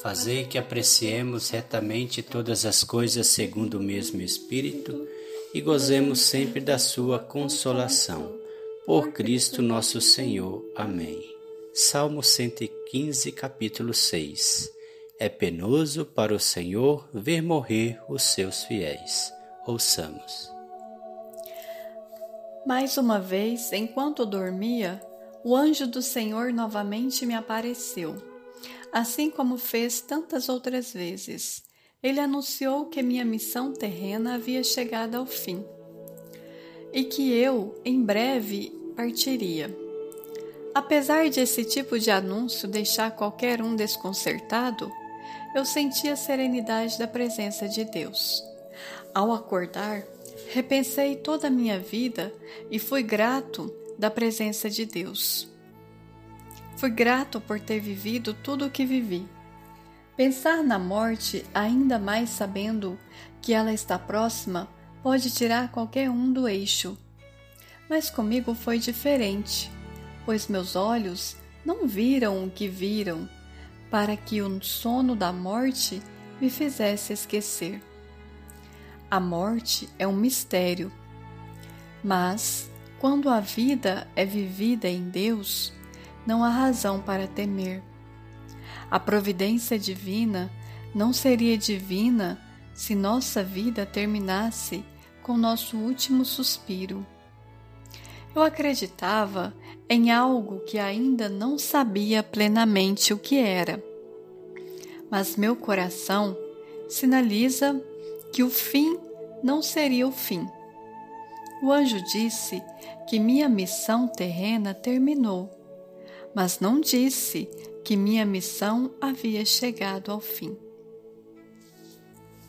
Fazei que apreciemos retamente todas as coisas segundo o mesmo Espírito e gozemos sempre da Sua consolação. Por Cristo nosso Senhor. Amém. Salmo 115, capítulo 6. É penoso para o Senhor ver morrer os seus fiéis. Ouçamos. Mais uma vez, enquanto dormia, o anjo do Senhor novamente me apareceu assim como fez tantas outras vezes. Ele anunciou que minha missão terrena havia chegado ao fim e que eu, em breve, partiria. Apesar de esse tipo de anúncio deixar qualquer um desconcertado, eu senti a serenidade da presença de Deus. Ao acordar, repensei toda a minha vida e fui grato da presença de Deus. Fui grato por ter vivido tudo o que vivi. Pensar na morte, ainda mais sabendo que ela está próxima, pode tirar qualquer um do eixo. Mas comigo foi diferente, pois meus olhos não viram o que viram, para que o sono da morte me fizesse esquecer. A morte é um mistério, mas quando a vida é vivida em Deus, não há razão para temer. A providência divina não seria divina se nossa vida terminasse com nosso último suspiro. Eu acreditava em algo que ainda não sabia plenamente o que era, mas meu coração sinaliza que o fim não seria o fim. O anjo disse que minha missão terrena terminou mas não disse que minha missão havia chegado ao fim.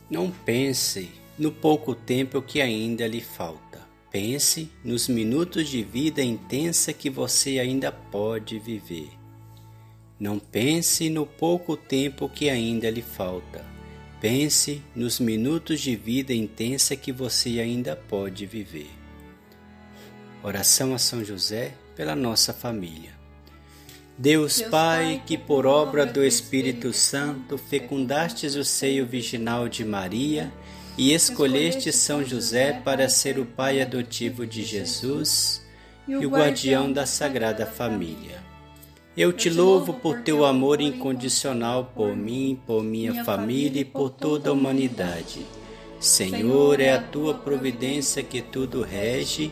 Não pense no pouco tempo que ainda lhe falta. Pense nos minutos de vida intensa que você ainda pode viver. Não pense no pouco tempo que ainda lhe falta. Pense nos minutos de vida intensa que você ainda pode viver. Oração a São José pela nossa família. Deus Pai, que por obra do Espírito Santo fecundastes o seio virginal de Maria e escolheste São José para ser o pai adotivo de Jesus e o guardião da Sagrada Família. Eu te louvo por teu amor incondicional por mim, por minha família e por toda a humanidade. Senhor, é a tua providência que tudo rege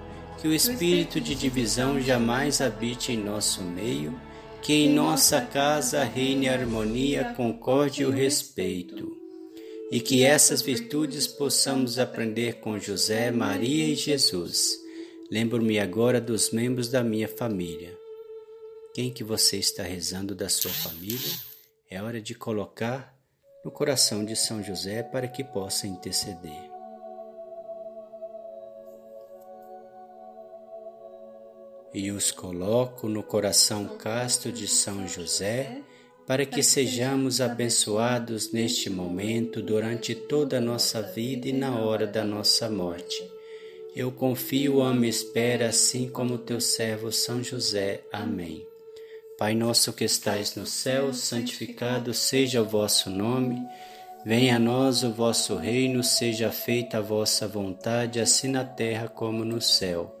que o espírito de divisão jamais habite em nosso meio, que em nossa casa reine harmonia, concórdia e o respeito, e que essas virtudes possamos aprender com José, Maria e Jesus. Lembro-me agora dos membros da minha família. Quem que você está rezando da sua família? É hora de colocar no coração de São José para que possa interceder. E os coloco no coração casto de São José, para que sejamos abençoados neste momento durante toda a nossa vida e na hora da nossa morte. Eu confio, amo e espero, assim como teu servo São José. Amém. Pai nosso que estais no céu, santificado seja o vosso nome. Venha a nós o vosso reino, seja feita a vossa vontade, assim na terra como no céu.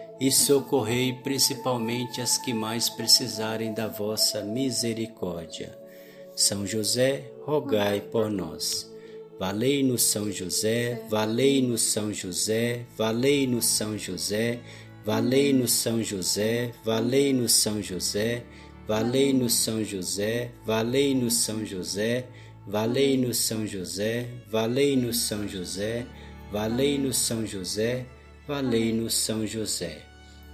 e socorrei principalmente as que mais precisarem da vossa misericórdia. São José, rogai por nós. Valei-nos São José, valei-nos São José, valei-nos São José, valei-nos São José, valei-nos São José, valei-nos São José, valei-nos São José, valei-nos São José, valei-nos São José, valei-nos São José, valei-nos São José.